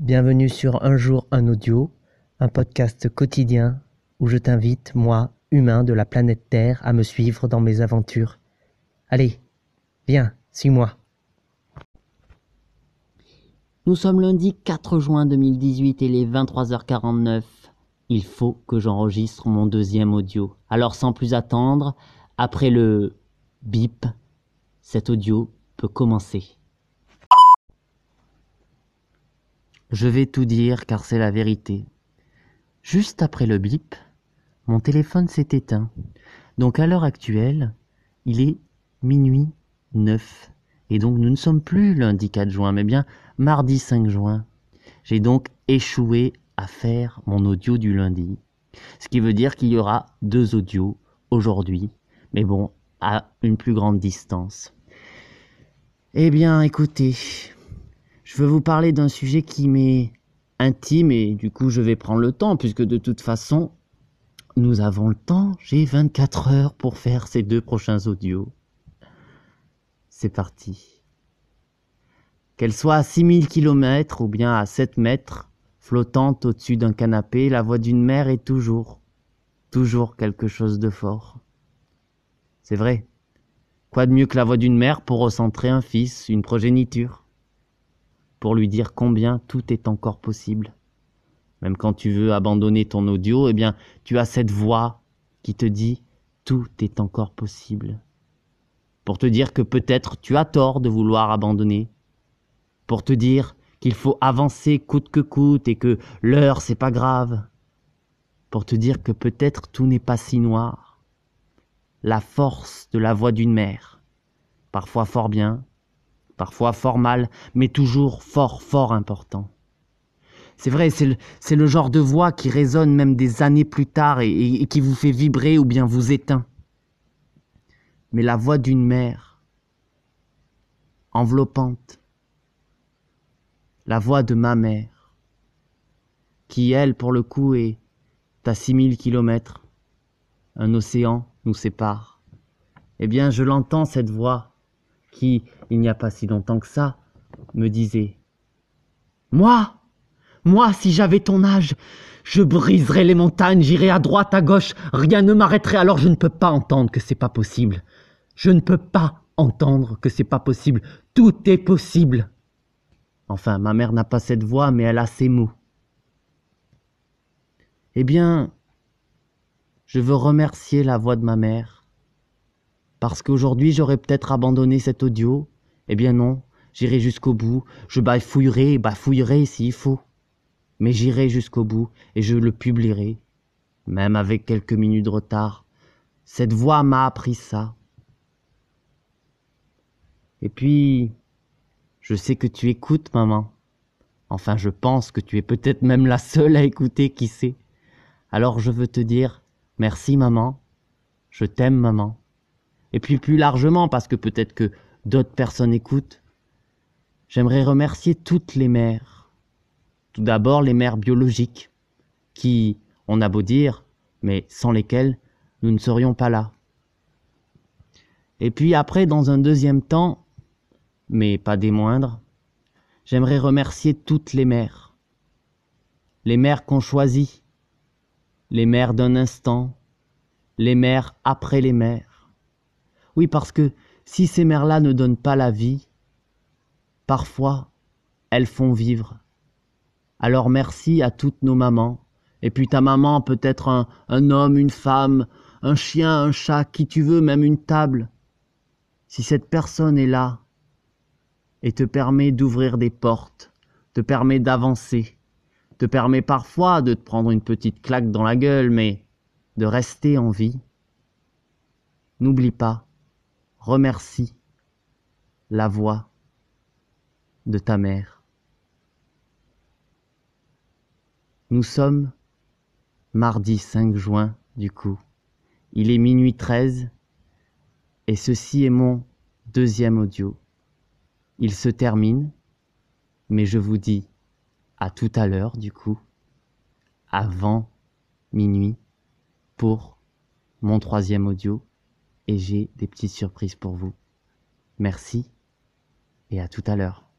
Bienvenue sur Un jour un audio, un podcast quotidien où je t'invite, moi, humain de la planète Terre, à me suivre dans mes aventures. Allez, viens, suis-moi. Nous sommes lundi 4 juin 2018 et les 23h49. Il faut que j'enregistre mon deuxième audio. Alors sans plus attendre, après le bip, cet audio peut commencer. Je vais tout dire car c'est la vérité. Juste après le bip, mon téléphone s'est éteint. Donc à l'heure actuelle, il est minuit 9. Et donc nous ne sommes plus lundi 4 juin, mais bien mardi 5 juin. J'ai donc échoué à faire mon audio du lundi. Ce qui veut dire qu'il y aura deux audios aujourd'hui, mais bon, à une plus grande distance. Eh bien, écoutez, je veux vous parler d'un sujet qui m'est intime et du coup je vais prendre le temps puisque de toute façon nous avons le temps. J'ai 24 heures pour faire ces deux prochains audios. C'est parti. Qu'elle soit à 6000 km ou bien à 7 mètres, flottante au-dessus d'un canapé, la voix d'une mère est toujours, toujours quelque chose de fort. C'est vrai. Quoi de mieux que la voix d'une mère pour recentrer un fils, une progéniture? Pour lui dire combien tout est encore possible. Même quand tu veux abandonner ton audio, eh bien, tu as cette voix qui te dit tout est encore possible. Pour te dire que peut-être tu as tort de vouloir abandonner. Pour te dire qu'il faut avancer coûte que coûte et que l'heure c'est pas grave. Pour te dire que peut-être tout n'est pas si noir. La force de la voix d'une mère. Parfois fort bien, parfois fort mal, mais toujours fort, fort important. C'est vrai, c'est le, genre de voix qui résonne même des années plus tard et, et qui vous fait vibrer ou bien vous éteint. Mais la voix d'une mère, enveloppante, la voix de ma mère, qui elle, pour le coup, est à six mille kilomètres, un océan nous sépare. Eh bien, je l'entends, cette voix, qui, il n'y a pas si longtemps que ça, me disait Moi Moi, si j'avais ton âge, je briserais les montagnes, j'irais à droite, à gauche, rien ne m'arrêterait, alors je ne peux pas entendre que c'est pas possible. Je ne peux pas entendre que c'est pas possible. Tout est possible. Enfin, ma mère n'a pas cette voix, mais elle a ces mots. Eh bien, je veux remercier la voix de ma mère parce qu'aujourd'hui j'aurais peut-être abandonné cet audio. Eh bien non, j'irai jusqu'au bout, je bafouillerai bafouillerai s'il faut. Mais j'irai jusqu'au bout et je le publierai, même avec quelques minutes de retard. Cette voix m'a appris ça. Et puis, je sais que tu écoutes, maman. Enfin, je pense que tu es peut-être même la seule à écouter, qui sait. Alors je veux te dire, merci, maman. Je t'aime, maman. Et puis plus largement, parce que peut-être que d'autres personnes écoutent, j'aimerais remercier toutes les mères. Tout d'abord les mères biologiques, qui, on a beau dire, mais sans lesquelles nous ne serions pas là. Et puis après, dans un deuxième temps, mais pas des moindres, j'aimerais remercier toutes les mères. Les mères qu'on choisit, les mères d'un instant, les mères après les mères, oui, parce que si ces mères-là ne donnent pas la vie, parfois, elles font vivre. Alors merci à toutes nos mamans. Et puis ta maman peut être un, homme, une femme, un chien, un chat, qui tu veux, même une table. Si cette personne est là et te permet d'ouvrir des portes, te permet d'avancer, te permet parfois de te prendre une petite claque dans la gueule, mais de rester en vie, n'oublie pas, remercie la voix de ta mère. Nous sommes mardi 5 juin du coup. Il est minuit 13 et ceci est mon deuxième audio. Il se termine, mais je vous dis à tout à l'heure du coup, avant minuit, pour mon troisième audio et j'ai des petites surprises pour vous. Merci et à tout à l'heure.